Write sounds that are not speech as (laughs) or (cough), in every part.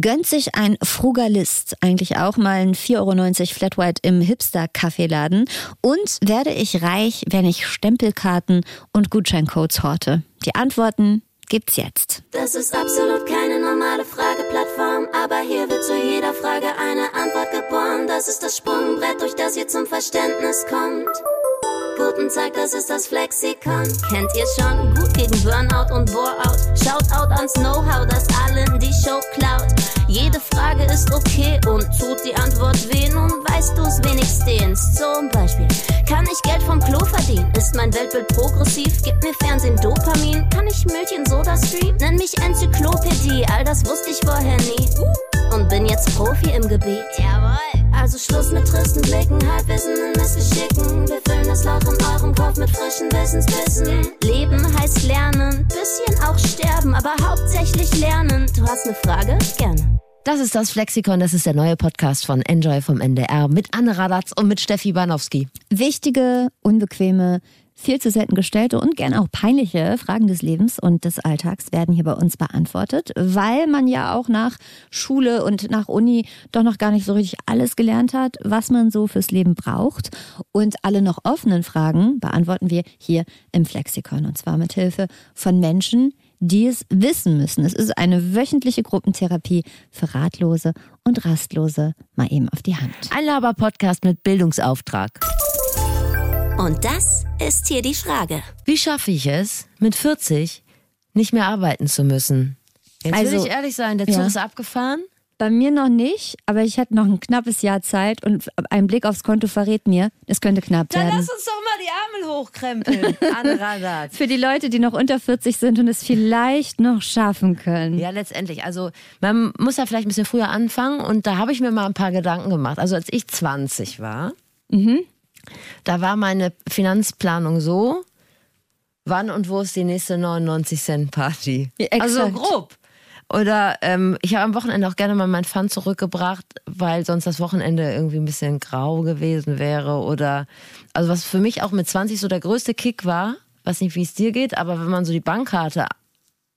Gönnt sich ein Frugalist eigentlich auch mal ein 4,90 Euro Flat White im Hipster-Kaffeeladen? Und werde ich reich, wenn ich Stempelkarten und Gutscheincodes horte? Die Antworten gibt's jetzt. Das ist absolut keine normale Frageplattform, aber hier wird zu jeder Frage eine Antwort geboren. Das ist das Sprungbrett, durch das ihr zum Verständnis kommt. Guten Tag, das ist das Flexikon. Kennt ihr schon? Gut gegen Burnout und Boreout. Shoutout ans Know-how, das allen die Show klaut. Jede Frage ist okay und tut die Antwort weh. Nun weißt du's wenigstens. Zum Beispiel, kann ich Geld vom Klo verdienen? Ist mein Weltbild progressiv? Gibt mir Fernsehen Dopamin? Kann ich Milch in Soda Stream? Nenn mich Enzyklopädie, all das wusste ich vorher nie. Und bin jetzt Profi im Gebiet. Jawohl. Also Schluss mit tristen Blicken, Halbwissen in Missgeschicken. Wir füllen das Loch in eurem Kopf mit frischen Wissensbissen. Leben heißt lernen, bisschen auch sterben, aber hauptsächlich lernen. Du hast eine Frage? Gerne. Das ist das Flexikon, das ist der neue Podcast von Enjoy vom NDR mit Anne Radatz und mit Steffi Banowski. Wichtige, unbequeme, viel zu selten gestellte und gerne auch peinliche Fragen des Lebens und des Alltags werden hier bei uns beantwortet, weil man ja auch nach Schule und nach Uni doch noch gar nicht so richtig alles gelernt hat, was man so fürs Leben braucht. Und alle noch offenen Fragen beantworten wir hier im Flexikon und zwar mit Hilfe von Menschen, die es wissen müssen. Es ist eine wöchentliche Gruppentherapie für Ratlose und Rastlose mal eben auf die Hand. Ein Laber-Podcast mit Bildungsauftrag. Und das ist hier die Frage. Wie schaffe ich es, mit 40 nicht mehr arbeiten zu müssen? Jetzt Also, will ich ehrlich sein, der Zug ja. ist abgefahren. Bei mir noch nicht, aber ich hatte noch ein knappes Jahr Zeit und ein Blick aufs Konto verrät mir, es könnte knapp Dann werden. lass uns doch mal die Ärmel hochkrempeln, (laughs) Anne Radatz. Für die Leute, die noch unter 40 sind und es vielleicht noch schaffen können. Ja, letztendlich. Also man muss ja vielleicht ein bisschen früher anfangen und da habe ich mir mal ein paar Gedanken gemacht. Also als ich 20 war, da war meine Finanzplanung so, wann und wo ist die nächste 99 Cent Party? Ja, also grob. Oder ähm, ich habe am Wochenende auch gerne mal mein Pfand zurückgebracht, weil sonst das Wochenende irgendwie ein bisschen grau gewesen wäre. Oder also was für mich auch mit 20 so der größte Kick war, weiß nicht, wie es dir geht, aber wenn man so die Bankkarte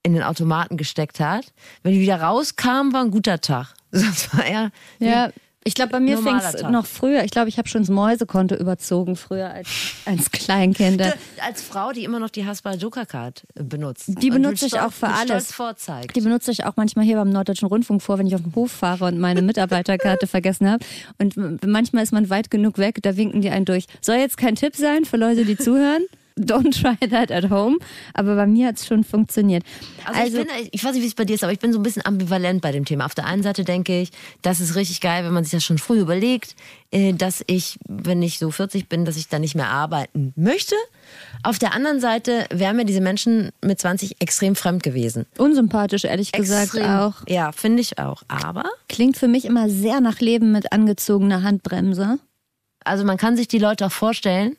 in den Automaten gesteckt hat, wenn die wieder rauskam, war ein guter Tag. (laughs) Das war eher Ja, ich glaube, bei mir fing es noch früher. Ich glaube, ich habe schon das Mäusekonto überzogen früher als, als Kleinkind. (laughs) als Frau, die immer noch die Hasbal Joker Card benutzt. Die benutze ich auch für alles. Vorzeigt. Die benutze ich auch manchmal hier beim Norddeutschen Rundfunk vor, wenn ich auf den Hof fahre und meine Mitarbeiterkarte (laughs) vergessen habe. Und manchmal ist man weit genug weg, da winken die einen durch. Soll jetzt kein Tipp sein für Leute, die zuhören? Don't try that at home. Aber bei mir hat es schon funktioniert. Also, ich, bin, ich weiß nicht, wie es bei dir ist, aber ich bin so ein bisschen ambivalent bei dem Thema. Auf der einen Seite denke ich, das ist richtig geil, wenn man sich das schon früh überlegt, äh, dass ich, wenn ich so 40 bin, dass ich dann nicht mehr arbeiten möchte. Auf der anderen Seite wären mir diese Menschen mit 20 extrem fremd gewesen. unsympathisch, ehrlich gesagt Extrem. auch. Ja, finde ich auch. Aber, Klingt für mich immer sehr nach Leben mit angezogener Handbremse. also man kann sich die Leute auch vorstellen,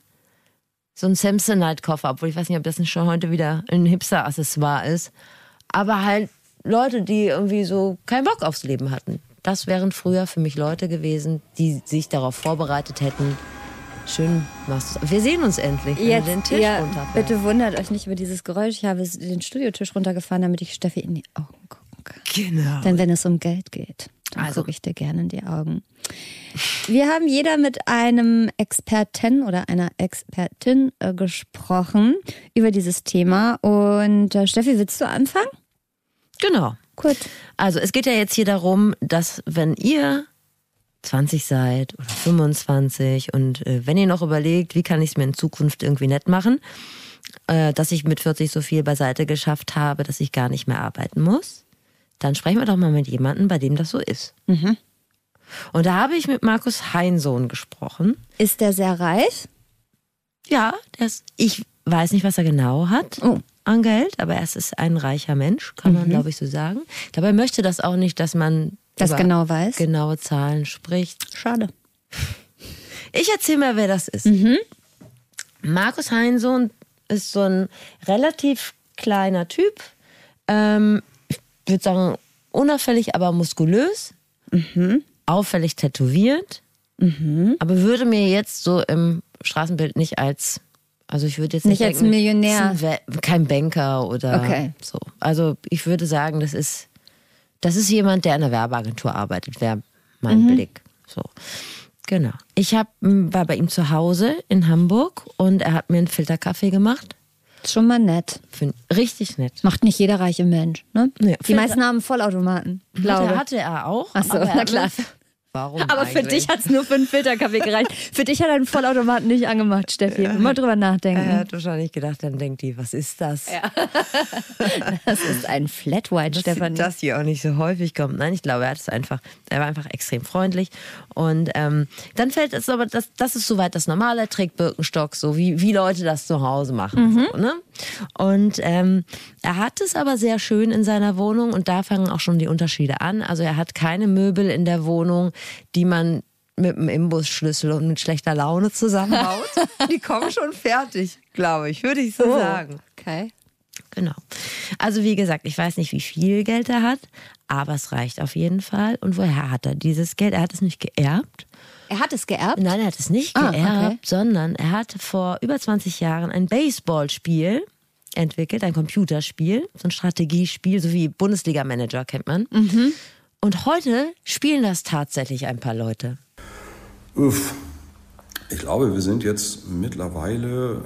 so ein Samsonite-Koffer, obwohl ich weiß nicht, ob das nicht schon heute wieder ein Hipster-Accessoire ist. Aber halt Leute, die irgendwie so keinen Bock aufs Leben hatten. Das wären früher für mich Leute gewesen, die sich darauf vorbereitet hätten. Schön machst du. Wir sehen uns endlich, wenn Jetzt, du den Tisch ja, runterfährst. bitte wundert euch nicht über dieses Geräusch. Ich habe den Studiotisch runtergefahren, damit ich Steffi in die Augen gucken kann. Genau. Denn wenn es um Geld geht, Also. gucke ich dir gerne in die Augen. Wir haben jeder mit einem Experten oder einer Expertin äh, gesprochen über dieses Thema. Und äh, Steffi, willst du anfangen? Genau. Gut. Also es geht ja jetzt hier darum, dass wenn ihr 20 seid oder 25 und äh, wenn ihr noch überlegt, wie kann ich es mir in Zukunft irgendwie nett machen, äh, dass ich mit 40 so viel beiseite geschafft habe, dass ich gar nicht mehr arbeiten muss, dann sprechen wir doch mal mit jemandem, bei dem das so ist. Und da habe ich mit Markus Heinsohn gesprochen. Ist der sehr reich? Ja, der ist, ich weiß nicht, was er genau hat Oh. an Geld, aber er ist ein reicher Mensch, kann man glaube ich so sagen. Dabei möchte das auch nicht, dass man Das genau weiß. genaue Zahlen spricht. Schade. Ich erzähle mal, wer das ist. Markus Heinsohn ist so ein relativ kleiner Typ. Ähm, würde sagen, unauffällig, aber muskulös. Auffällig tätowiert. Aber würde mir jetzt so im Straßenbild nicht als, also ich würde jetzt nicht, Nicht als denken, Millionär. kein Banker oder Okay. so. Also ich würde sagen, das ist Das ist jemand, der in einer Werbeagentur arbeitet, wäre mein Blick. So. Genau. Ich hab, war bei ihm zu Hause in Hamburg und er hat mir einen Filterkaffee gemacht. Schon mal nett. Find, richtig nett. Macht nicht jeder reiche Mensch, ne? Nee, Die meisten haben Vollautomaten, glaube Hatte, hatte er auch. Ach so, aber er na klar. Warum? Aber für eigentlich? dich hat es nur für einen Filterkaffee gereicht. (laughs) Für dich hat er einen Vollautomaten nicht angemacht, Steffi. Mal drüber nachdenken. Er hat wahrscheinlich gedacht, dann denkt die, was ist das? (laughs) Das ist ein Flat White, Stefanie. dass hier auch nicht so häufig kommt. Nein, ich glaube, er hat es einfach, er war einfach extrem freundlich. Und ähm, dann fällt es aber, das, das ist soweit das Normale, er trägt Birkenstock, so wie, wie Leute das zu Hause machen. So, ne? Und ähm, er hat es aber sehr schön in seiner Wohnung und da fangen auch schon die Unterschiede an. Also er hat keine Möbel in der Wohnung, die man mit einem Imbusschlüssel und mit schlechter Laune zusammenbaut. (laughs) die kommen schon fertig, glaube ich, würde ich so sagen. Okay. Genau. Also wie gesagt, ich weiß nicht, wie viel Geld er hat, aber es reicht auf jeden Fall. Und woher hat er dieses Geld? Er hat es nicht geerbt. Er hat es geerbt? Nein, er hat es nicht Ah, geerbt, okay. sondern er hat vor über 20 Jahren ein Baseballspiel entwickelt, ein Computerspiel, so ein Strategiespiel, so wie Bundesliga-Manager kennt man. Mhm. Und heute spielen das tatsächlich ein paar Leute. Uff. Ich glaube, wir sind jetzt mittlerweile,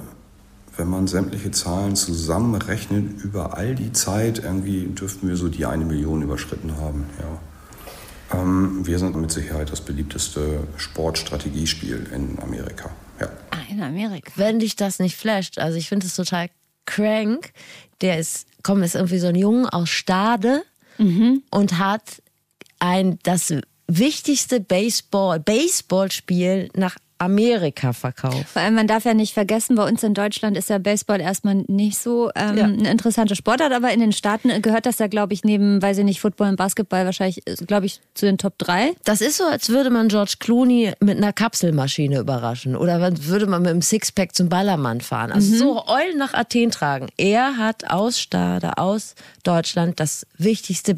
wenn man sämtliche Zahlen zusammenrechnet, über all die Zeit, irgendwie dürften wir so die eine Million überschritten haben. Ja. Ähm, wir sind mit Sicherheit das beliebteste Sportstrategiespiel in Amerika. Ja. Ah, in Amerika. wenn dich das nicht flasht. Also ich finde es total crank. Der ist, komm, ist irgendwie so ein Junge aus Stade und hat ein das wichtigste Baseball Baseballspiel nach Amerika verkauft. Vor allem, man darf ja nicht vergessen, bei uns in Deutschland ist ja Baseball erstmal nicht so ähm, Ja. eine interessante Sportart, aber in den Staaten gehört das ja, glaube ich, neben, weiß ich nicht, Football und Basketball wahrscheinlich, glaube ich, zu den Top 3. Das ist so, als würde man George Clooney mit einer Kapselmaschine überraschen oder würde man mit einem Sixpack zum Ballermann fahren. Also so Eulen nach Athen tragen. Er hat aus Stade, aus Deutschland das wichtigste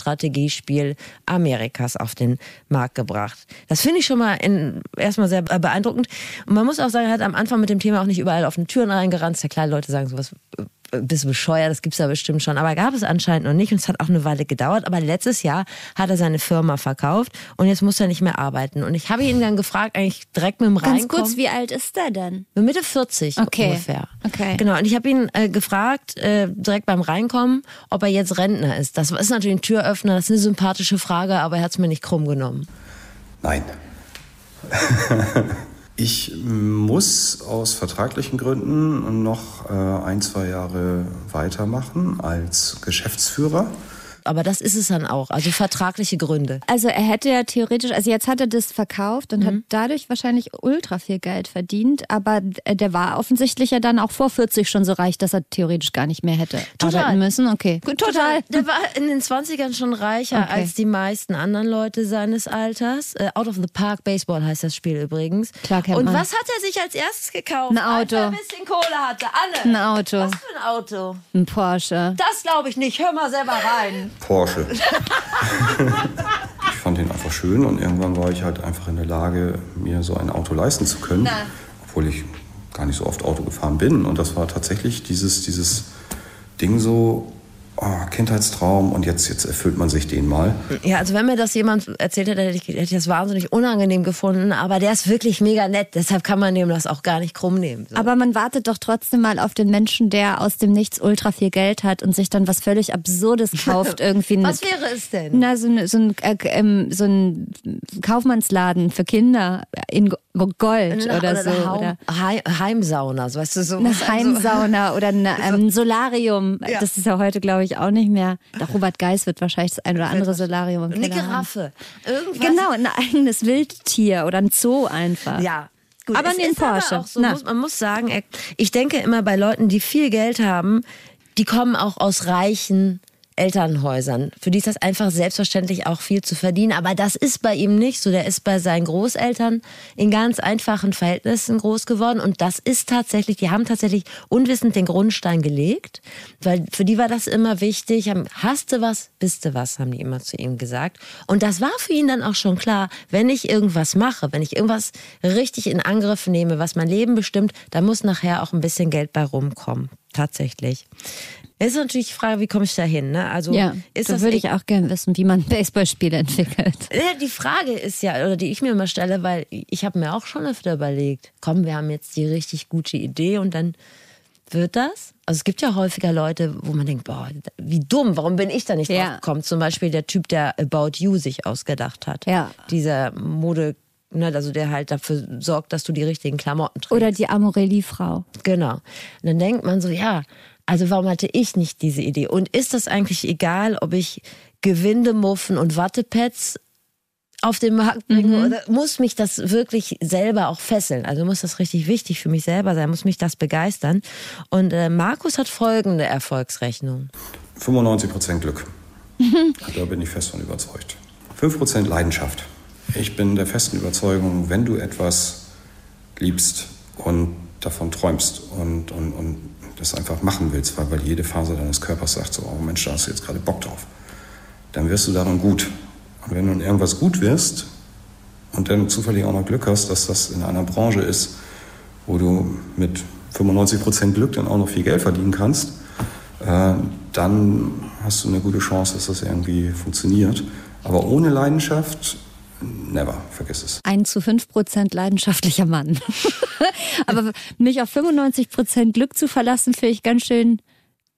Baseball-Strategiespiel Amerikas auf den Markt gebracht. Das finde ich schon mal in, erstmal sehr beeindruckend. Und man muss auch sagen, er hat am Anfang mit dem Thema auch nicht überall auf den Türen reingerannt. Ist ja klar, Leute sagen sowas, äh, bist du bescheuert, das gibt's ja bestimmt schon. Aber gab es anscheinend noch nicht und es hat auch eine Weile gedauert. Aber letztes Jahr hat er seine Firma verkauft und jetzt muss er nicht mehr arbeiten. Und ich habe ihn dann gefragt, eigentlich direkt mit dem Ganz Reinkommen. kurz, wie alt ist der denn? Mitte 40 Okay. ungefähr. Okay. Genau. Und ich habe ihn äh, gefragt, äh, direkt beim Reinkommen, ob er jetzt Rentner ist. Das ist natürlich ein Türöffner, das ist eine sympathische Frage, aber er hat es mir nicht krumm genommen. Nein. (laughs) ich muss aus vertraglichen Gründen noch äh, ein, zwei Jahre weitermachen als Geschäftsführer. Aber das ist es dann auch. Also vertragliche Gründe. Also er hätte ja theoretisch, also jetzt hat er das verkauft und hat dadurch wahrscheinlich ultra viel Geld verdient, aber der war offensichtlich ja dann auch vor 40 schon so reich, dass er theoretisch gar nicht mehr hätte Total. arbeiten müssen. Okay, Gut, total. Der war in den 20ern schon reicher Okay. als die meisten anderen Leute seines Alters. Äh, Out of the Park Baseball heißt das Spiel übrigens. Klar kennt Und man. was hat er sich als erstes gekauft? Ein Auto. Als er ein bisschen Kohle hatte. Anne. Ein Auto. Was für ein Auto? Ein Porsche. Das glaube ich nicht. Hör mal selber rein. Porsche. ich fand ihn einfach schön und irgendwann war ich halt einfach in der Lage, mir so ein Auto leisten zu können. Obwohl ich gar nicht so oft Auto gefahren bin. Und das war tatsächlich dieses, dieses Ding so, oh, Kindheitstraum und jetzt, jetzt erfüllt man sich den mal. Ja, also wenn mir das jemand erzählt hätte, hätte ich, hätte ich das wahnsinnig unangenehm gefunden. Aber der ist wirklich mega nett. Deshalb kann man dem das auch gar nicht krumm nehmen. So. Aber man wartet doch trotzdem mal auf den Menschen, der aus dem Nichts ultra viel Geld hat und sich dann was völlig Absurdes (laughs) kauft. Irgendwie Was eine- wäre es denn? Na, so, ein- so, ein, äh, ähm, so ein Kaufmannsladen für Kinder in Go- Gold oder, eine so. Haum- Oder Heim, Heimsauna, so weißt du so. eine also- Heimsauna oder ein (laughs) ähm, Solarium. Ja. Das ist ja heute, glaube ich, auch nicht mehr. Doch Robert Geis wird wahrscheinlich das ein oder andere Solarium im Eine Keller. Giraffe. Irgendwas. Genau, ein eigenes Wildtier oder ein Zoo einfach. Ja. Gut, Aber es den aber Porsche. Auch so, muss, man muss sagen, ich denke immer bei Leuten, die viel Geld haben, die kommen auch aus reichen Elternhäusern. Für die ist das einfach selbstverständlich auch viel zu verdienen. Aber das ist bei ihm nicht so. Der ist bei seinen Großeltern in ganz einfachen Verhältnissen groß geworden. Und das ist tatsächlich, die haben tatsächlich unwissend den Grundstein gelegt. Weil für die war das immer wichtig. Hast du was, bist du was, haben die immer zu ihm gesagt. Und das war für ihn dann auch schon klar, wenn ich irgendwas mache, wenn ich irgendwas richtig in Angriff nehme, was mein Leben bestimmt, da muss nachher auch ein bisschen Geld bei rumkommen. Tatsächlich. Es ist natürlich die Frage, wie komme ich da hin? Ne? Also Ja, ist da das würde e- ich auch gerne wissen, wie man (laughs) Baseballspiele entwickelt. Ja, die Frage ist ja, oder die ich mir immer stelle, weil ich habe mir auch schon öfter überlegt, komm, wir haben jetzt die richtig gute Idee und dann wird das? Also es gibt ja häufiger Leute, wo man denkt, boah, wie dumm, warum bin ich da nicht Ja. drauf gekommen? Zum Beispiel der Typ, der About You sich ausgedacht hat. Ja. Dieser Mode, ne, also der halt dafür sorgt, dass du die richtigen Klamotten trägst. Oder die Amorelie-Frau. Genau. Und dann denkt man so, ja, also warum hatte ich nicht diese Idee? Und ist das eigentlich egal, ob ich Gewindemuffen und Wattepads auf den Markt bringe oder muss mich das wirklich selber auch fesseln? Also muss das richtig wichtig für mich selber sein, muss mich das begeistern? Und äh, Markus hat folgende Erfolgsrechnung. 95% Glück. (laughs) da bin ich fest von überzeugt. 5% Leidenschaft. Ich bin der festen Überzeugung, wenn du etwas liebst und davon träumst und, und, und das einfach machen willst, weil, weil jede Phase deines Körpers sagt so, oh Mensch, da hast du jetzt gerade Bock drauf, dann wirst du daran gut. Und wenn du in irgendwas gut wirst und dann zufällig auch noch Glück hast, dass das in einer Branche ist, wo du mit 95% Glück dann auch noch viel Geld verdienen kannst, äh, dann hast du eine gute Chance, dass das irgendwie funktioniert. Aber ohne Leidenschaft, never, vergiss es. Ein zu fünf Prozent leidenschaftlicher Mann. (laughs) Aber mich auf 95 Prozent Glück zu verlassen, finde ich ganz schön,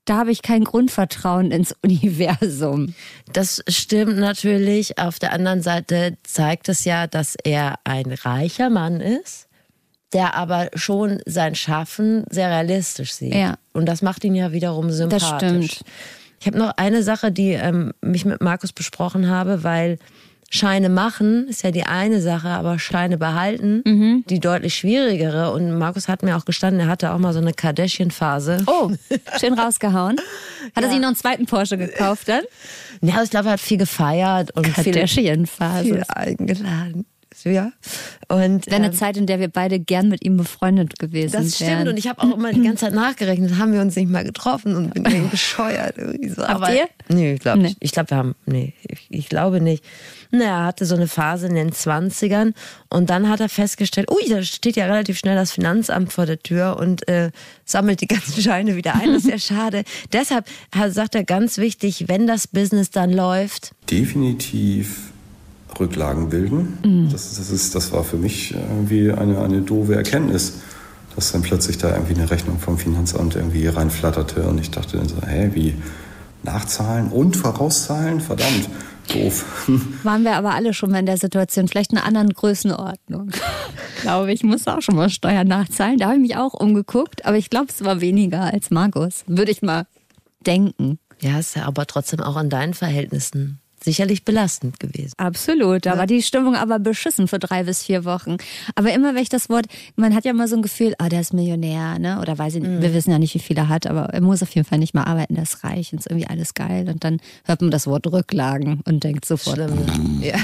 da habe ich kein Grundvertrauen ins Universum. Das stimmt natürlich. Auf der anderen Seite zeigt es ja, dass er ein reicher Mann ist, der aber schon sein Schaffen sehr realistisch sieht. Ja. Und das macht ihn ja wiederum sympathisch. stimmt. Ich habe noch eine Sache, die ähm, mich mit Markus besprochen habe, weil Scheine machen ist ja die eine Sache, aber Scheine behalten Mhm. die deutlich schwierigere. Und Markus hat mir auch gestanden, er hatte auch mal so eine Kardashian-Phase. Oh, schön rausgehauen. (laughs) Hat er sich noch einen zweiten Porsche gekauft dann? Ja, ich glaube, er hat viel gefeiert und viel, viel Kardashian-Phase. eingeladen. Ja. Und Wäre eine ähm, Zeit, in der wir beide gern mit ihm befreundet gewesen das wären. stimmt. Und ich habe auch immer die ganze Zeit nachgerechnet, haben wir uns nicht mal getroffen und bin (laughs) bescheuert. Irgendwie so. Habt ihr? Nee, ich glaube Nee. nicht. Ich glaube, wir haben, nee, ich, ich glaube nicht. Na, er hatte so eine Phase in den 20ern und dann hat er festgestellt, ui, da steht ja relativ schnell das Finanzamt vor der Tür und äh, sammelt die (laughs) ganzen Scheine wieder ein. Das ist ja (laughs) schade. Deshalb hat- sagt er ganz wichtig, wenn das Business dann läuft, Definitiv Rücklagen bilden. Das, das, ist, das war für mich irgendwie eine, eine doofe Erkenntnis, dass dann plötzlich da irgendwie eine Rechnung vom Finanzamt irgendwie reinflatterte und ich dachte dann so, hä, wie nachzahlen und vorauszahlen? Verdammt, doof. (laughs) Waren wir aber alle schon mal in der Situation, vielleicht in einer anderen Größenordnung. (laughs) glaube ich, muss auch schon mal Steuern nachzahlen. Da habe ich mich auch umgeguckt, aber ich glaube, es war weniger als Markus. Würde ich mal denken. ja, ist ja aber trotzdem auch in deinen Verhältnissen sicherlich belastend gewesen. Absolut, da war die Stimmung aber beschissen für drei bis vier Wochen. Aber immer wenn ich das Wort, man hat ja immer so ein Gefühl, ah, der ist Millionär, ne? Oder weiß ich nicht, wir wissen ja nicht, wie viel er hat, aber er muss auf jeden Fall nicht mehr arbeiten, der ist reich und ist irgendwie alles geil. Und dann hört man das Wort Rücklagen und denkt sofort, Schlimm. (laughs) Ja.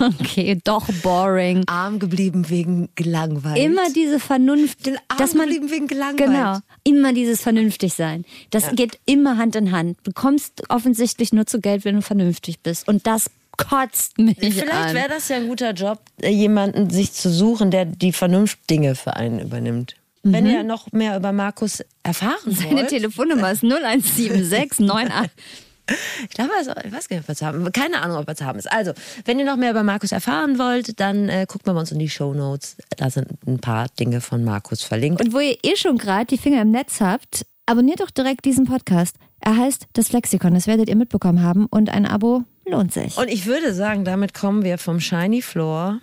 (laughs) okay, doch boring. Arm geblieben wegen gelangweilt. Immer diese Vernunft, Den Arm dass man geblieben wegen gelangweilt. Genau, immer dieses vernünftig sein. Das geht immer Hand in Hand. Du kommst offensichtlich nur zu Geld, wenn du vernünftig bist. Und das kotzt mich Vielleicht wäre das ja ein guter Job, äh, jemanden sich zu suchen, der die Vernunftdinge für einen übernimmt. Wenn ihr noch mehr über Markus erfahren Seine wollt. Telefonnummer ist 0176 98. Ich glaube, also, ich weiß gar nicht, ob er zu haben Keine Ahnung, ob er zu haben ist. Also, wenn ihr noch mehr über Markus erfahren wollt, dann äh, guckt mal bei uns in die Show Notes. Da sind ein paar Dinge von Markus verlinkt. Und wo ihr eh schon gerade die Finger im Netz habt, abonniert doch direkt diesen Podcast. Er heißt Das Flexikon, das werdet ihr mitbekommen haben. Und ein Abo lohnt sich. Und ich würde sagen, damit kommen wir vom Shiny Floor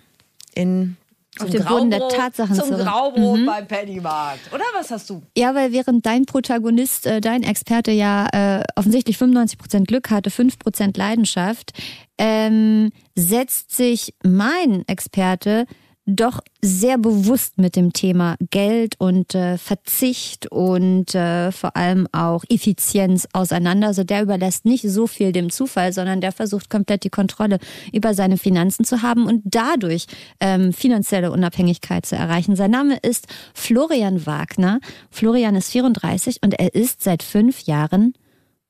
in Auf den Boden der Tatsachen zum zurück. Mhm. Graubrot beim Pennymarkt. Oder was hast du? Ja, weil während dein Protagonist, äh, dein Experte ja äh, offensichtlich 95% Glück hatte, 5% Leidenschaft, ähm, setzt sich mein Experte doch sehr bewusst mit dem Thema Geld und äh, Verzicht und äh, vor allem auch Effizienz auseinander. Also der überlässt nicht so viel dem Zufall, sondern der versucht komplett die Kontrolle über seine Finanzen zu haben und dadurch ähm, finanzielle Unabhängigkeit zu erreichen. Sein Name ist Florian Wagner. Florian ist 34 und er ist seit fünf Jahren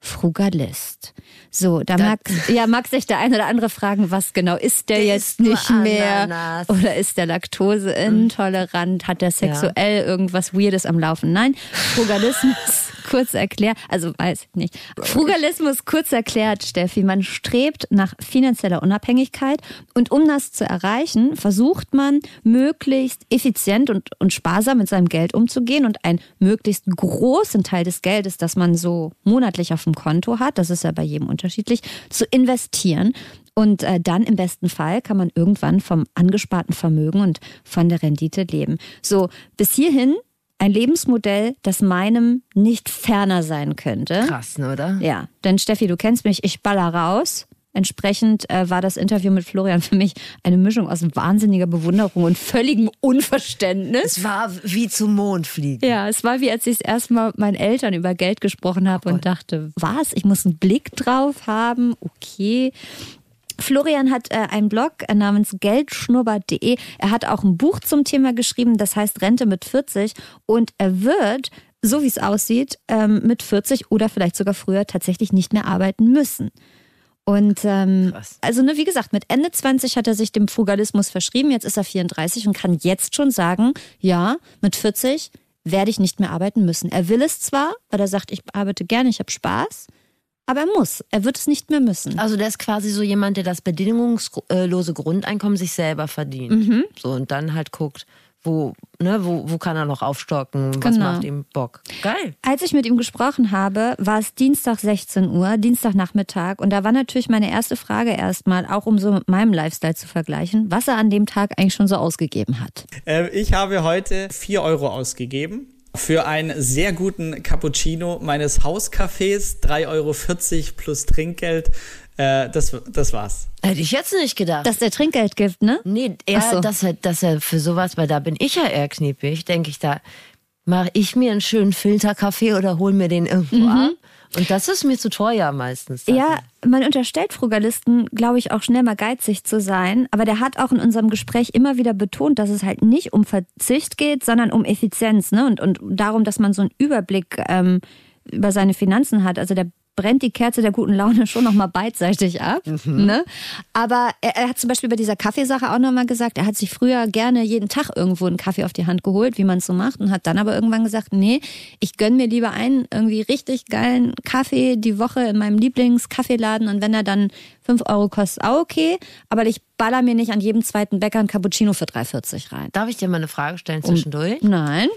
Frugalist. So, da mag, ja, mag sich der eine oder andere fragen, was genau ist der, der jetzt nicht mehr? Ananas. Oder ist der laktoseintolerant? Hat der sexuell ja. irgendwas Weirdes am Laufen? Nein, Frugalismus (laughs) kurz erklärt, also weiß ich nicht. Frugalismus kurz erklärt, Steffi, man strebt nach finanzieller Unabhängigkeit und um das zu erreichen, versucht man möglichst effizient und, und sparsam mit seinem Geld umzugehen und einen möglichst großen Teil des Geldes, das man so monatlich auf dem Konto hat, das ist ja bei jedem unterschiedlich, zu investieren. Und äh, dann im besten Fall kann man irgendwann vom angesparten Vermögen und von der Rendite leben. So, bis hierhin ein Lebensmodell, das meinem nicht ferner sein könnte. Krass, ne, oder? Ja, denn Steffi, du kennst mich, ich baller raus. Entsprechend äh, war das Interview mit Florian für mich eine Mischung aus wahnsinniger Bewunderung und völligem Unverständnis. Es war wie zum Mond fliegen. Ja, es war wie, als ich das erste Mal meinen Eltern über Geld gesprochen habe oh und dachte, was? Ich muss einen Blick drauf haben? Okay. Florian hat äh, einen Blog äh, namens geldschnurrbart.de. Er hat auch ein Buch zum Thema geschrieben, das heißt Rente mit 40. Und er wird, so wie es aussieht, ähm, mit 40 oder vielleicht sogar früher tatsächlich nicht mehr arbeiten müssen. Und ähm, also ne, wie gesagt, mit Ende 20 hat er sich dem Frugalismus verschrieben, jetzt ist er 34 und kann jetzt schon sagen, ja, mit 40 werde ich nicht mehr arbeiten müssen. Er will es zwar, weil er sagt, ich arbeite gerne, ich habe Spaß, aber er muss. Er wird es nicht mehr müssen. Also der ist quasi so jemand, der das bedingungslose Grundeinkommen sich selber verdient. Mhm. So und dann halt guckt, wo, ne, wo, wo kann er noch aufstocken? Was genau. macht ihm Bock? Geil. Als ich mit ihm gesprochen habe, war es Dienstag 16 Uhr, Dienstagnachmittag. Und da war natürlich meine erste Frage erstmal, auch um so mit meinem Lifestyle zu vergleichen, was er an dem Tag eigentlich schon so ausgegeben hat. Äh, ich habe heute 4 Euro ausgegeben für einen sehr guten Cappuccino meines Hauscafés, 3,40 Euro plus Trinkgeld. Äh, das, das war's. Hätte ich jetzt nicht gedacht. Dass der Trinkgeld gibt, ne? Nee, eher, so. dass, er, dass er für sowas, weil da bin ich ja eher kniepig, denke ich, da mache ich mir einen schönen Filterkaffee oder hol mir den irgendwo mhm. ab. Und das ist mir zu teuer meistens. Ja, man unterstellt Frugalisten, glaube ich, auch schnell mal geizig zu sein. Aber der hat auch in unserem Gespräch immer wieder betont, dass es halt nicht um Verzicht geht, sondern um Effizienz ne? und, und darum, dass man so einen Überblick ähm, über seine Finanzen hat. Also der brennt die Kerze der guten Laune schon nochmal beidseitig ab. Mhm. Ne? Aber er, er, hat zum Beispiel bei dieser Kaffeesache auch nochmal gesagt, er hat sich früher gerne jeden Tag irgendwo einen Kaffee auf die Hand geholt, wie man es so macht, und hat dann aber irgendwann gesagt, nee, ich gönn mir lieber einen irgendwie richtig geilen Kaffee die Woche in meinem Lieblingskaffeeladen und wenn er dann 5 Euro kostet, auch okay, aber ich baller mir nicht an jedem zweiten Bäcker ein Cappuccino für 3,40 rein. Darf ich dir mal eine Frage stellen zwischendurch? Um, nein.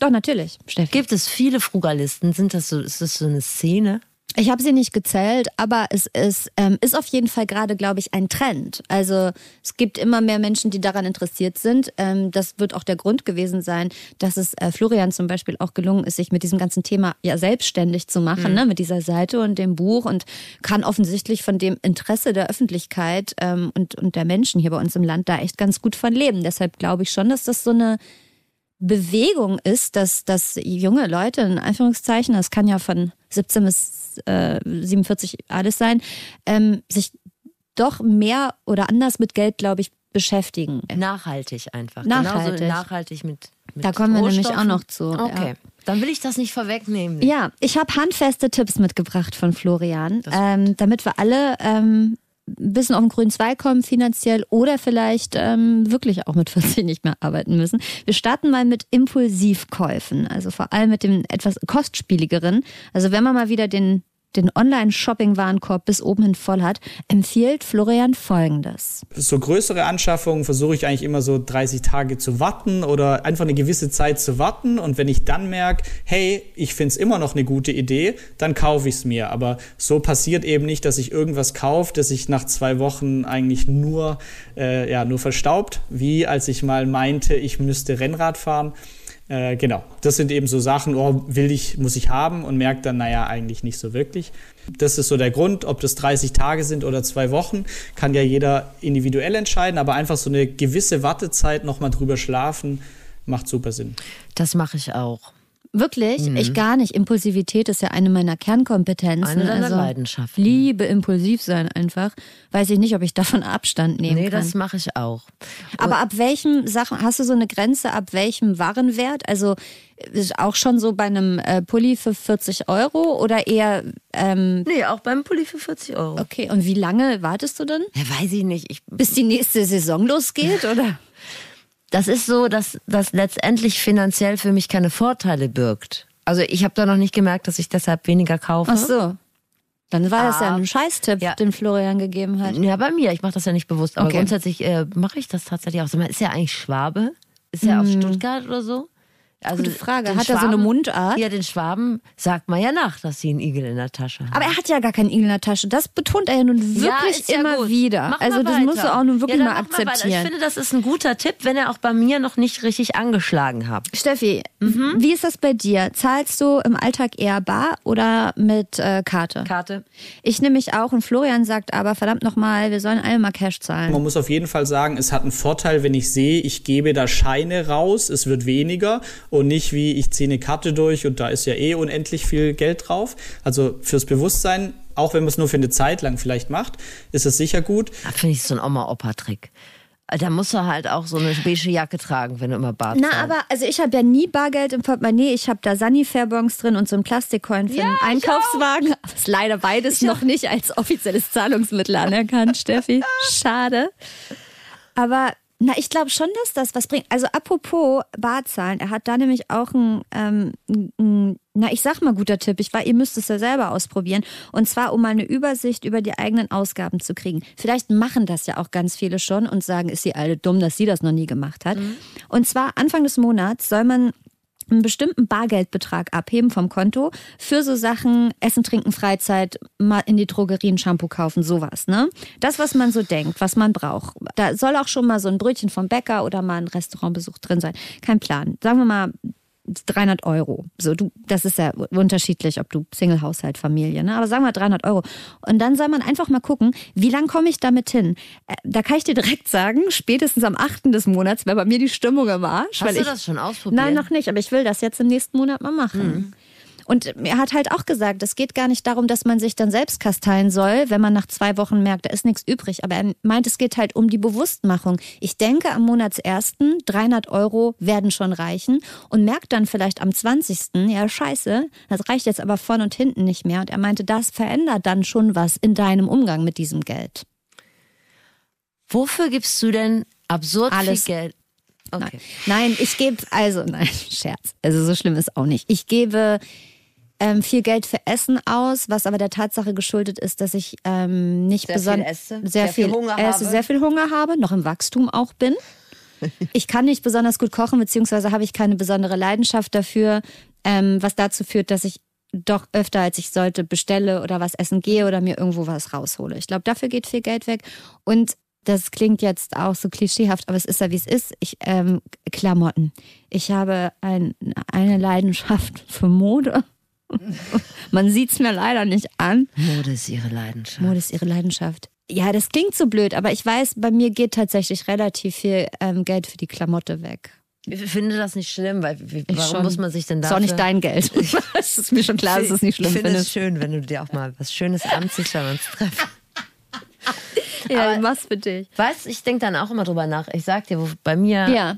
Doch, natürlich. Steffi. Gibt es viele Frugalisten? Sind das so, ist das so eine Szene? Ich habe sie nicht gezählt, aber es ist, ähm, ist auf jeden Fall gerade, glaube ich, ein Trend. Also es gibt immer mehr Menschen, die daran interessiert sind. Ähm, das wird auch der Grund gewesen sein, dass es äh, Florian zum Beispiel auch gelungen ist, sich mit diesem ganzen Thema ja selbstständig zu machen, mhm. ne, mit dieser Seite und dem Buch und kann offensichtlich von dem Interesse der Öffentlichkeit ähm, und, und der Menschen hier bei uns im Land da echt ganz gut von leben. Deshalb glaube ich schon, dass das so eine Bewegung ist, dass, dass junge Leute, in Anführungszeichen, das kann ja von 17 bis äh, 47 alles sein, ähm, sich doch mehr oder anders mit Geld, glaube ich, beschäftigen. Nachhaltig einfach. Nachhaltig. Genauso nachhaltig mit, mit Da kommen wir nämlich auch noch zu. Okay. Ja. Dann will ich das nicht vorwegnehmen. Ja, ich habe handfeste Tipps mitgebracht von Florian, ähm, damit wir alle ähm, ein bisschen auf den grünen Zweig kommen finanziell oder vielleicht ähm, wirklich auch mit (laughs) 40 nicht mehr arbeiten müssen. Wir starten mal mit Impulsivkäufen, also vor allem mit dem etwas kostspieligeren. Also wenn man mal wieder den den Online-Shopping-Warenkorb bis oben hin voll hat, empfiehlt Florian folgendes. So größere Anschaffungen versuche ich eigentlich immer so 30 Tage zu warten oder einfach eine gewisse Zeit zu warten. Und wenn ich dann merke, hey, ich finde es immer noch eine gute Idee, dann kaufe ich es mir. Aber so passiert eben nicht, dass ich irgendwas kaufe, das sich nach zwei Wochen eigentlich nur, äh, ja, nur verstaubt, wie als ich mal meinte, ich müsste Rennrad fahren. Äh, genau, das sind eben so Sachen, oh, will ich, muss ich haben und merkt dann, naja, eigentlich nicht so wirklich. Das ist so der Grund, ob das 30 Tage sind oder zwei Wochen, kann ja jeder individuell entscheiden, aber einfach so eine gewisse Wartezeit nochmal drüber schlafen, macht super Sinn. Das mache ich auch. Wirklich? Ich gar nicht. Impulsivität ist ja eine meiner Kernkompetenzen. Eine deiner also Leidenschaften. Liebe impulsiv sein einfach. Weiß ich nicht, ob ich davon Abstand nehmen Nee, kann. das mache ich auch. Aber ab welchem Sachen, hast du so eine Grenze, ab welchem Warenwert? Also ist auch schon so bei einem äh, Pulli für 40 Euro oder eher, ähm, Nee, auch beim Pulli für 40 Euro. okay, und wie lange wartest du dann? Ja, weiß ich nicht. Ich, Bis die nächste Saison losgeht, oder? Das ist so, dass das letztendlich finanziell für mich keine Vorteile birgt. Also ich habe da noch nicht gemerkt, dass ich deshalb weniger kaufe. Ach so. Dann war das ja Ah, ein Scheißtipp, ja. den Florian gegeben hat. Ja, bei mir. Ich mache das ja nicht bewusst. Aber Okay. grundsätzlich äh, mache ich das tatsächlich auch. Sag mal, ist ja eigentlich Schwabe? Ist er aus Stuttgart oder so? Also Gute Frage. Hat er so eine Mundart? Ja, den Schwaben sagt man ja nach, dass sie einen Igel in der Tasche haben. Aber er hat ja gar keinen Igel in der Tasche. Das betont er ja nun wirklich Ja, ja immer gut. wieder. Mach also mal das weiter. musst du auch nun wirklich ja, mal akzeptieren. Ich finde, das ist ein guter Tipp, wenn er auch bei mir noch nicht richtig angeschlagen hat. Steffi, Mhm. wie ist das bei dir? Zahlst du im Alltag eher bar oder mit äh, Karte? Karte. Ich nehme mich auch und Florian sagt aber, verdammt nochmal, wir sollen alle mal Cash zahlen. Man muss auf jeden Fall sagen, es hat einen Vorteil, wenn ich sehe, ich gebe da Scheine raus, es wird weniger und nicht wie ich ziehe eine Karte durch und da ist ja eh unendlich viel Geld drauf. Also fürs Bewusstsein, auch wenn man es nur für eine Zeit lang vielleicht macht, ist es sicher gut. Das finde ich so ein Oma-Opa-Trick. Da musst du halt auch so eine beige Jacke tragen, wenn du immer Bart Na, zahlst. aber also ich habe ja nie Bargeld im Portemonnaie. Ich habe da Sanifair-Bons drin und so ein Plastikcoin für Ja, einen ich Einkaufswagen. Aber ist leider beides noch nicht als offizielles Zahlungsmittel anerkannt, Steffi. (laughs) Schade. Aber na, ich glaube schon, dass das was bringt. Also apropos Barzahlen, er hat da nämlich auch ein, ähm, ein, na, ich sag mal guter Tipp. Ich war, ihr müsst es ja selber ausprobieren. Und zwar, um mal eine Übersicht über die eigenen Ausgaben zu kriegen. Vielleicht machen das ja auch ganz viele schon und sagen, ist sie alle dumm, dass sie das noch nie gemacht hat. Und zwar Anfang des Monats soll man einen bestimmten Bargeldbetrag abheben vom Konto für so Sachen Essen, Trinken, Freizeit, mal in die Drogerie ein Shampoo kaufen, sowas, ne? Das, was man so denkt, was man braucht. Da soll auch schon mal so ein Brötchen vom Bäcker oder mal ein Restaurantbesuch drin sein. Kein Plan. Sagen wir mal 300 Euro. So, du, das ist ja unterschiedlich, ob du Single-Haushalt, Familie, ne? Aber sagen wir 300 Euro. Und dann soll man einfach mal gucken, wie lang komme ich damit hin? Äh, Da kann ich dir direkt sagen, spätestens am 8. des Monats wäre bei mir die Stimmung im Arsch. Hast du ich, das schon ausprobiert? Nein, noch nicht, aber ich will das jetzt im nächsten Monat mal machen. Und er hat halt auch gesagt, es geht gar nicht darum, dass man sich dann selbst kasteien soll, wenn man nach zwei Wochen merkt, da ist nichts übrig. Aber er meint, es geht halt um die Bewusstmachung. Ich denke, am Monatsersten 300 Euro werden schon reichen und merkt dann vielleicht am 20. Ja, scheiße, das reicht jetzt aber vorn und hinten nicht mehr. Und er meinte, das verändert dann schon was in deinem Umgang mit diesem Geld. Wofür gibst du denn absurd Alles. viel Geld? Okay. Nein, nein ich gebe, also, nein, (laughs) Scherz. Also so schlimm ist auch nicht. Ich gebe ähm, viel Geld für Essen aus, was aber der Tatsache geschuldet ist, dass ich ähm, nicht besonders sehr, sehr viel viel Hunger esse, habe. sehr viel Hunger habe, noch im Wachstum auch bin. (laughs) Ich kann nicht besonders gut kochen, beziehungsweise habe ich keine besondere Leidenschaft dafür, ähm, was dazu führt, dass ich doch öfter als ich sollte bestelle oder was essen gehe oder mir irgendwo was raushole. Ich glaube, dafür geht viel Geld weg. Und das klingt jetzt auch so klischeehaft, aber es ist ja wie es ist. Ich ähm, Klamotten. Ich habe ein, eine Leidenschaft für Mode. (laughs) Man sieht es mir leider nicht an. Mode ist ihre Leidenschaft. Mode ist ihre Leidenschaft. Ja, das klingt so blöd, aber ich weiß, bei mir geht tatsächlich relativ viel ähm, Geld für die Klamotte weg. Ich finde das nicht schlimm, weil wie, warum schon. muss man sich denn Ist dafür... auch nicht dein Geld. (laughs) (laughs) Es ist mir schon klar, dass es nicht schlimm Ich finde es schön, wenn du dir auch mal was Schönes anziehst, wenn wir uns treffen. Ja, was für dich. Weißt, ich denke dann auch immer drüber nach. Ich sag dir, wo, bei mir... Ja.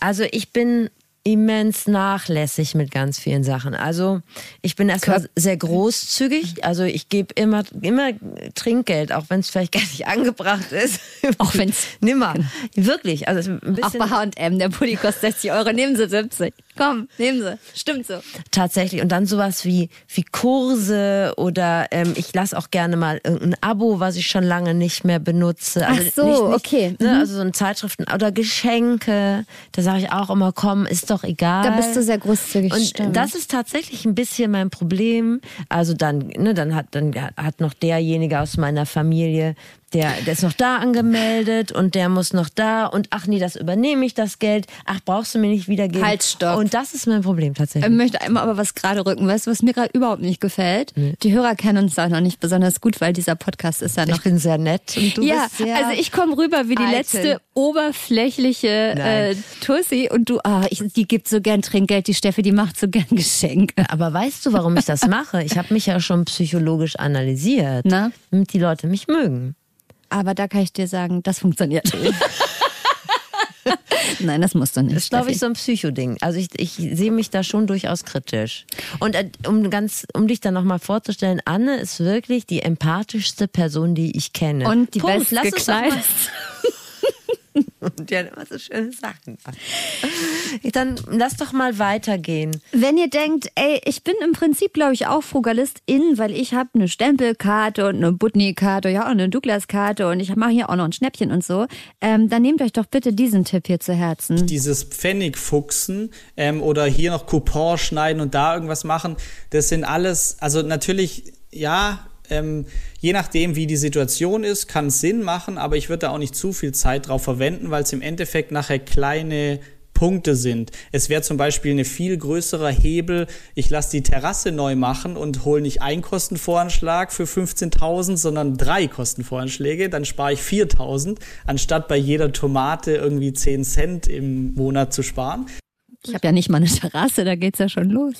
Also ich bin immens nachlässig mit ganz vielen Sachen. Also ich bin erstmal sehr großzügig. Also ich gebe immer, immer Trinkgeld, auch wenn es vielleicht gar nicht (laughs) angebracht ist. Auch wenn's- Nimmer. Wirklich. Also ein Auch bisschen bei H&M, der Pulli kostet 60 Euro, nehmen Sie 70. Komm, nehmen Sie. Stimmt so. tatsächlich. Und dann sowas wie, wie Kurse oder ähm, ich lasse auch gerne mal irgendein Abo, was ich schon lange nicht mehr benutze. Also Ach so, okay. Ne, also so ein Zeitschriften oder Geschenke. Da sage ich auch immer, komm, ist doch egal. Da bist du sehr großzügig, Und stimmt. das ist tatsächlich ein bisschen mein Problem. Also dann, ne, dann hat dann hat noch derjenige aus meiner Familie der, der ist noch da angemeldet und der muss noch da und ach nee, das übernehme ich, das Geld. Ach, brauchst du mir nicht wiedergeben. Halt, stopp. Und das ist mein Problem tatsächlich. Ich möchte einmal aber was gerade rücken. Weißt du, was mir gerade überhaupt nicht gefällt? Die Hörer kennen uns da noch nicht besonders gut, weil dieser Podcast ist ja noch ich bin sehr nett und du ja, bist sehr also ich komme rüber wie die eitel. letzte oberflächliche äh. Tussi und du, ah, ich, die gibt so gern Trinkgeld, die Steffi, die macht so gern (laughs) Geschenke. Aber weißt du, warum ich das mache? Ich habe mich ja schon psychologisch analysiert, Na? damit die Leute mich mögen. Aber da kann ich dir sagen, das funktioniert. (laughs) Nein, das musst du nicht. Das ist, glaube ich, so ein Psychoding. Also ich, ich sehe mich da schon durchaus kritisch. Und äh, um ganz, um dich dann nochmal vorzustellen, Anne ist wirklich die empathischste Person, die ich kenne. Und die Punkt. Lass uns doch mal- bestgekleidet. Und die hat immer so schöne Sachen. an. Dann lass doch mal weitergehen. Wenn ihr denkt, ey, ich bin im Prinzip, glaube ich, auch Frugalistin, weil ich habe eine Stempelkarte und eine Butni-Karte, ja, und eine Douglas-Karte und ich mache hier auch noch ein Schnäppchen und so, ähm, dann nehmt euch doch bitte diesen Tipp hier zu Herzen. dieses Pfennigfuchsen ähm, oder hier noch Coupon schneiden und da irgendwas machen, das sind alles, also natürlich, ja, ähm, je nachdem, wie die Situation ist, kann es Sinn machen, aber ich würde da auch nicht zu viel Zeit drauf verwenden, weil es im Endeffekt nachher kleine Punkte sind. Es wäre zum Beispiel eine viel größere Hebel, ich lasse die Terrasse neu machen und hole nicht einen Kostenvoranschlag für 15.000, sondern drei Kostenvoranschläge, dann spare ich 4.000, anstatt bei jeder Tomate irgendwie 10 Cent im Monat zu sparen. Ich habe ja nicht mal eine Terrasse, da geht's ja schon los.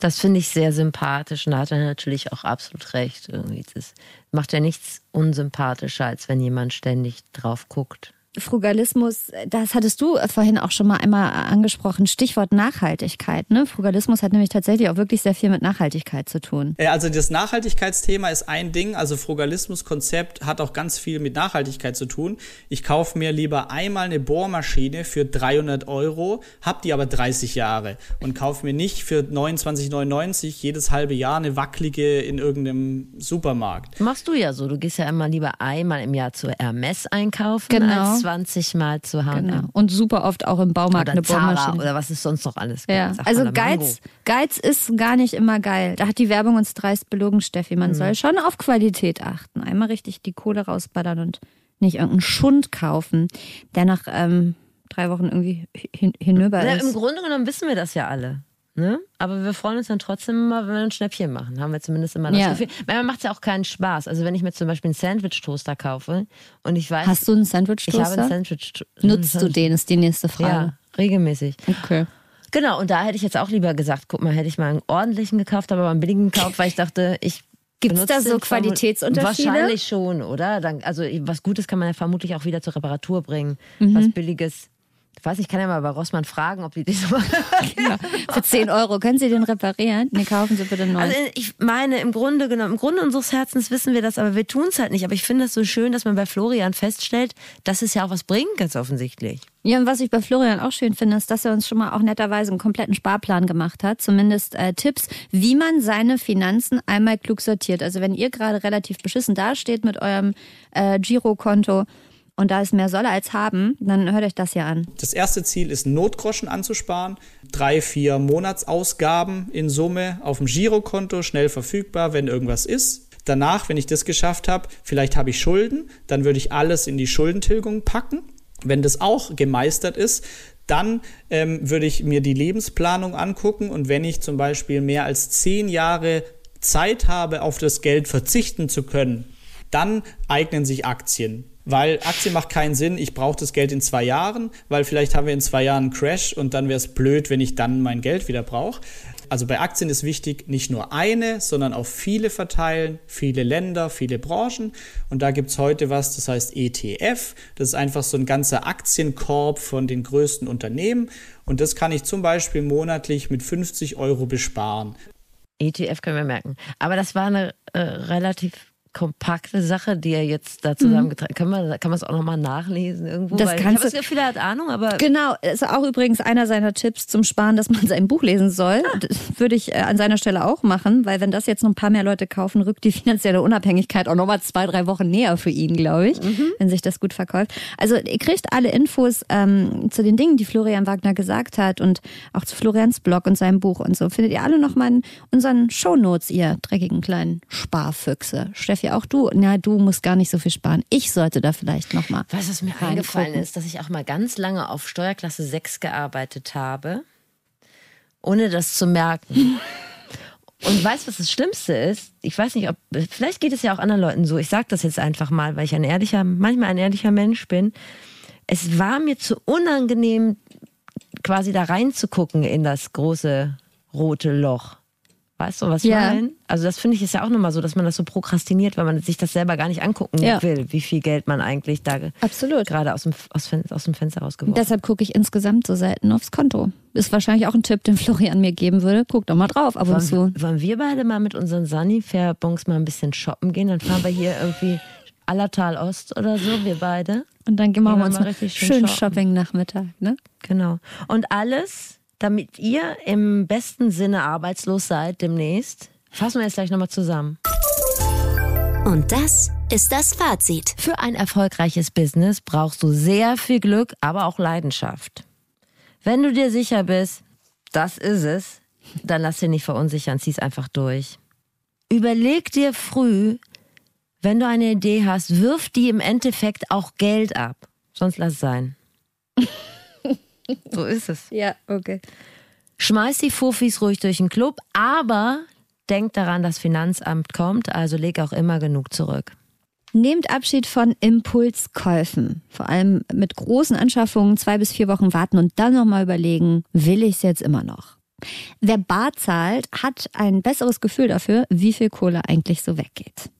Das finde ich sehr sympathisch und da hat er natürlich auch absolut recht. Irgendwie. Das macht ja nichts unsympathischer, als wenn jemand ständig drauf guckt. Frugalismus, das hattest du vorhin auch schon mal einmal angesprochen, Stichwort Nachhaltigkeit. Ne? Frugalismus hat nämlich tatsächlich auch wirklich sehr viel mit Nachhaltigkeit zu tun. Also das Nachhaltigkeitsthema ist ein Ding, also Frugalismus-Konzept hat auch ganz viel mit Nachhaltigkeit zu tun. Ich kaufe mir lieber einmal eine Bohrmaschine für 300 Euro, hab die aber 30 Jahre und kaufe mir nicht für 29,99 jedes halbe Jahr eine wackelige in irgendeinem Supermarkt. Machst du ja so. Du gehst ja immer lieber einmal im Jahr zu Hermes einkaufen, Genau. Als 20 Mal zu H&M. Genau. Und super oft auch im Baumarkt Oder eine Zara Bohrmaschine. oder was es sonst noch alles gibt. Ja, also. Geiz, Geiz ist gar nicht immer geil. Da hat die Werbung uns dreist belogen, Steffi. Mhm. Man soll schon auf Qualität achten. Einmal richtig die Kohle rausballern und nicht irgendeinen Schund kaufen, der nach ähm, drei Wochen irgendwie hin, hinüber ist. Im Grunde genommen wissen wir das ja alle. Ne? Aber wir freuen uns dann trotzdem immer, wenn wir ein Schnäppchen machen. Haben wir zumindest immer das Ja. Gefühl. Manchmal macht es ja auch keinen Spaß. Also wenn ich mir zum Beispiel einen Sandwich-Toaster kaufe und ich weiß, Hast du einen ich habe einen Sandwich-Toaster? Sandwich Nutzt du den, ist die nächste Frage. Ja, regelmäßig. Okay. Genau, und da hätte ich jetzt auch lieber gesagt, guck mal, hätte ich mal einen ordentlichen gekauft, aber einen billigen gekauft, weil ich dachte, ich Gibt's benutze da so Qualitätsunterschiede? Wahrscheinlich schon, oder? Dann, also was Gutes kann man ja vermutlich auch wieder zur Reparatur bringen. Mhm. Was Billiges. Ich weiß nicht, ich kann ja mal bei Rossmann fragen, ob die das (laughs) so Ja. Für 10 Euro. Können Sie den reparieren? Nee, kaufen Sie bitte neu. Also ich meine, im Grunde genommen, im Grunde unseres Herzens wissen wir das, aber wir tun es halt nicht. Aber ich finde es so schön, dass man bei Florian feststellt, dass es ja auch was bringt, ganz offensichtlich. Ja, und was ich bei Florian auch schön finde, ist, dass er uns schon mal auch netterweise einen kompletten Sparplan gemacht hat. Zumindest äh, Tipps, wie man seine Finanzen einmal klug sortiert. Also wenn ihr gerade relativ beschissen dasteht mit eurem äh, Girokonto und da ist mehr soll als haben, dann hört euch das hier an. Das erste Ziel ist, Notgroschen anzusparen. Drei, vier Monatsausgaben in Summe auf dem Girokonto, schnell verfügbar, wenn irgendwas ist. Danach, wenn ich das geschafft habe, vielleicht habe ich Schulden, dann würde ich alles in die Schuldentilgung packen. Wenn das auch gemeistert ist, dann ähm, würde ich mir die Lebensplanung angucken und wenn ich zum Beispiel mehr als zehn Jahre Zeit habe, auf das Geld verzichten zu können, dann eignen sich Aktien. Weil Aktien macht keinen Sinn, ich brauche das Geld in zwei Jahren, weil vielleicht haben wir in zwei Jahren einen Crash und dann wäre es blöd, wenn ich dann mein Geld wieder brauche. Also bei Aktien ist wichtig, nicht nur eine, sondern auf viele verteilen, viele Länder, viele Branchen. Und da gibt's heute was, das heißt ETF. Das ist einfach so ein ganzer Aktienkorb von den größten Unternehmen. Und das kann ich zum Beispiel monatlich mit 50 Euro besparen. ETF können wir merken. Aber das war eine äh, relativ kompakte Sache, die er jetzt da zusammengetragen Kann man, kann man es auch nochmal nachlesen irgendwo? Mhm. Das Weil ich kannst habe das Gefühl, er hat Ahnung, aber Genau, ist auch übrigens einer seiner Tipps zum Sparen, dass man sein Buch lesen soll. Das würde ich äh, an seiner Stelle auch machen, weil wenn das jetzt noch ein paar mehr Leute kaufen, rückt die finanzielle Unabhängigkeit auch nochmal zwei, drei Wochen näher für ihn, glaube ich, wenn sich das gut verkauft. Also ihr kriegt alle Infos ähm, zu den Dingen, die Florian Wagner gesagt hat und auch zu Florians Blog und seinem Buch und so. Findet ihr alle nochmal in unseren Shownotes, ihr dreckigen kleinen Sparfüchse. Steffi Steffi, auch du, na, du musst gar nicht so viel sparen. Ich sollte da vielleicht nochmal. Was mir reingucken. eingefallen ist, dass ich auch mal ganz lange auf Steuerklasse 6 gearbeitet habe, ohne das zu merken. (laughs) Und weißt du, was das Schlimmste ist? Ich weiß nicht, ob, vielleicht geht es ja auch anderen Leuten so. Ich sage das jetzt einfach mal, weil ich ein ehrlicher, manchmal ein ehrlicher Mensch bin. Es war mir zu unangenehm, quasi da reinzugucken in das große rote Loch. Weißt du, was ich Ja. meine? Also das finde ich ist ja auch nochmal so, dass man das so prokrastiniert, weil man sich das selber gar nicht angucken Ja. will, wie viel Geld man eigentlich da Absolut. gerade aus dem, aus, aus dem Fenster rausgeworfen Deshalb gucke ich insgesamt so selten aufs Konto. Ist wahrscheinlich auch ein Tipp, den Florian mir geben würde. Guck doch mal drauf ab und zu. wollen, wir beide mal mit unseren Sunny-Fair-Bons mal ein bisschen shoppen gehen? Dann fahren wir hier irgendwie Allertal Ost oder so, wir beide. Und dann machen wir wir uns mal einen richtig schön schönen shoppen. Shopping-Nachmittag. Ne? Genau. Und alles, damit ihr im besten Sinne arbeitslos seid demnächst, fassen wir jetzt gleich nochmal zusammen. Und das ist das Fazit. Für ein erfolgreiches Business brauchst du sehr viel Glück, aber auch Leidenschaft. Wenn du dir sicher bist, das ist es, dann lass dich nicht verunsichern, zieh's einfach durch. Überleg dir früh, wenn du eine Idee hast, wirf die im Endeffekt auch Geld ab. Sonst lass es sein. So ist es. Ja, okay. Schmeiß die Fuffis ruhig durch den Club, aber denk daran, das Finanzamt kommt, also leg auch immer genug zurück. Nehmt Abschied von Impulskäufen. Vor allem mit großen Anschaffungen zwei bis vier Wochen warten und dann nochmal überlegen, will ich es jetzt immer noch? Wer bar zahlt, hat ein besseres Gefühl dafür, wie viel Kohle eigentlich so weggeht.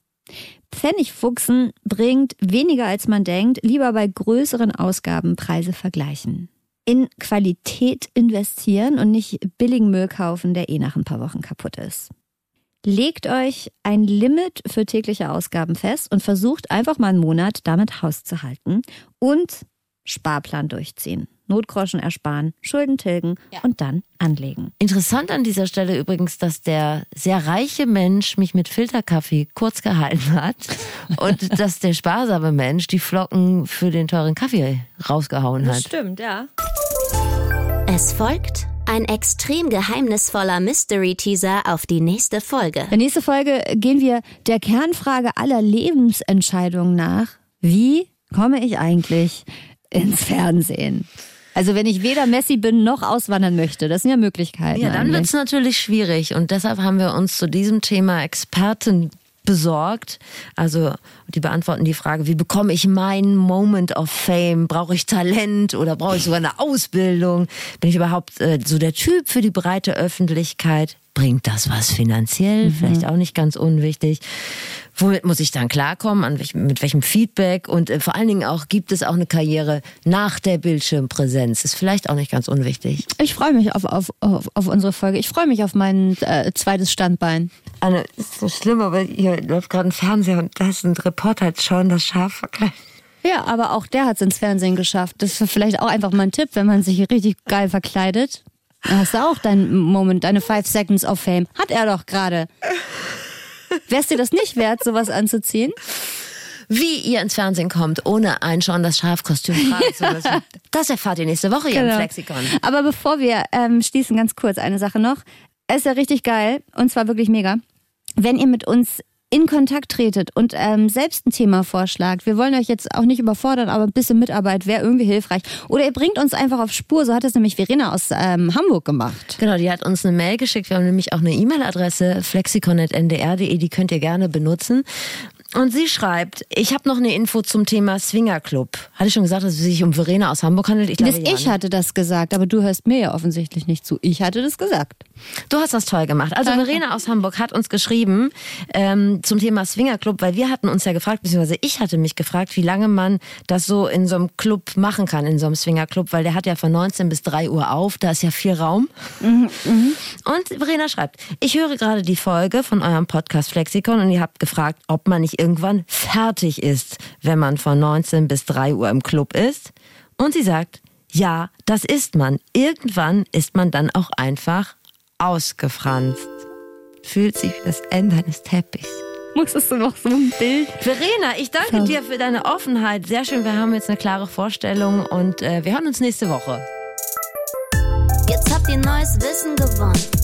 Pfennigfuchsen bringt weniger als man denkt, lieber bei größeren Ausgaben Preise vergleichen. In Qualität investieren und nicht billigen Müll kaufen, der eh nach ein paar Wochen kaputt ist. Legt euch ein Limit für tägliche Ausgaben fest und versucht einfach mal einen Monat damit Haus zu halten und Sparplan durchziehen. Notgroschen ersparen, Schulden tilgen und dann anlegen. Interessant an dieser Stelle übrigens, dass der sehr reiche Mensch mich mit Filterkaffee kurz gehalten hat (laughs) und dass der sparsame Mensch die Flocken für den teuren Kaffee rausgehauen hat. stimmt, ja. Es folgt ein extrem geheimnisvoller Mystery-Teaser auf die nächste Folge. In der nächsten Folge gehen wir der Kernfrage aller Lebensentscheidungen nach. Wie komme ich eigentlich ins Fernsehen? Also wenn ich weder Messi bin noch auswandern möchte, das sind ja Möglichkeiten. Ja, dann eigentlich. wird's natürlich schwierig und deshalb haben wir uns zu diesem Thema Experten besorgt. Also die beantworten die Frage, wie bekomme ich meinen Moment of Fame? Brauche ich Talent oder brauche ich sogar eine Ausbildung? Bin ich überhaupt äh, so der Typ für die breite Öffentlichkeit? Bringt das was finanziell? Vielleicht auch nicht ganz unwichtig. Womit muss ich dann klarkommen? An welchem, mit welchem Feedback? Und äh, vor allen Dingen auch, gibt es auch eine Karriere nach der Bildschirmpräsenz? Ist vielleicht auch nicht ganz unwichtig. Ich freue mich auf, auf, auf, auf unsere Folge. Ich freue mich auf mein äh, zweites Standbein. Anne, ist so schlimm, aber hier läuft gerade ein Fernseher und da ist ein Reporter, jetzt schauen das Schaf verkleidet. Ja, aber auch der hat es ins Fernsehen geschafft. Das ist vielleicht auch einfach mal ein Tipp, wenn man sich richtig geil verkleidet. Dann hast du auch deinen Moment, deine Five Seconds of Fame. Hat er doch gerade. Wär's dir das nicht wert, sowas anzuziehen? Wie ihr ins Fernsehen kommt, ohne ein schon das Schafkostüm (laughs) tragen zu müssen. Das erfahrt ihr nächste Woche hier im Genau. Flexikon. Aber bevor wir ähm, schließen, ganz kurz eine Sache noch. Es ist ja richtig geil und zwar wirklich mega. Wenn ihr mit uns in Kontakt tretet und ähm, selbst ein Thema vorschlagt. Wir wollen euch jetzt auch nicht überfordern, aber ein bisschen Mitarbeit wäre irgendwie hilfreich. Oder ihr bringt uns einfach auf Spur. So hat es nämlich Verena aus ähm, Hamburg gemacht. Genau, die hat uns eine Mail geschickt. Wir haben nämlich auch eine E-Mail-Adresse, flexikon.ndr.de, die könnt ihr gerne benutzen. Und sie schreibt, ich habe noch eine Info zum Thema Swingerclub. Hatte ich schon gesagt, dass es sich um Verena aus Hamburg handelt? Ich glaube, ich hatte das gesagt, aber du hörst mir ja offensichtlich nicht zu. Ich hatte das gesagt. Du hast das toll gemacht. Also Verena aus Hamburg hat uns geschrieben ähm, zum Thema Swingerclub, weil wir hatten uns ja gefragt, beziehungsweise ich hatte mich gefragt, wie lange man das so in so einem Club machen kann, in so einem Swingerclub, weil der hat ja von 19 bis 3 Uhr auf, da ist ja viel Raum. Und Verena schreibt, ich höre gerade die Folge von eurem Podcast Flexikon und ihr habt gefragt, ob man nicht irgendwann fertig ist, wenn man von 19 bis 3 Uhr im Club ist. Und sie sagt, ja, das ist man. Irgendwann ist man dann auch einfach ausgefranst. Fühlt sich wie das Ende eines Teppichs. Musstest du noch so ein Bild? Verena, ich danke dir für deine Offenheit. Sehr schön, wir haben jetzt eine klare Vorstellung und äh, wir hören uns nächste Woche. Jetzt habt ihr neues Wissen gewonnen.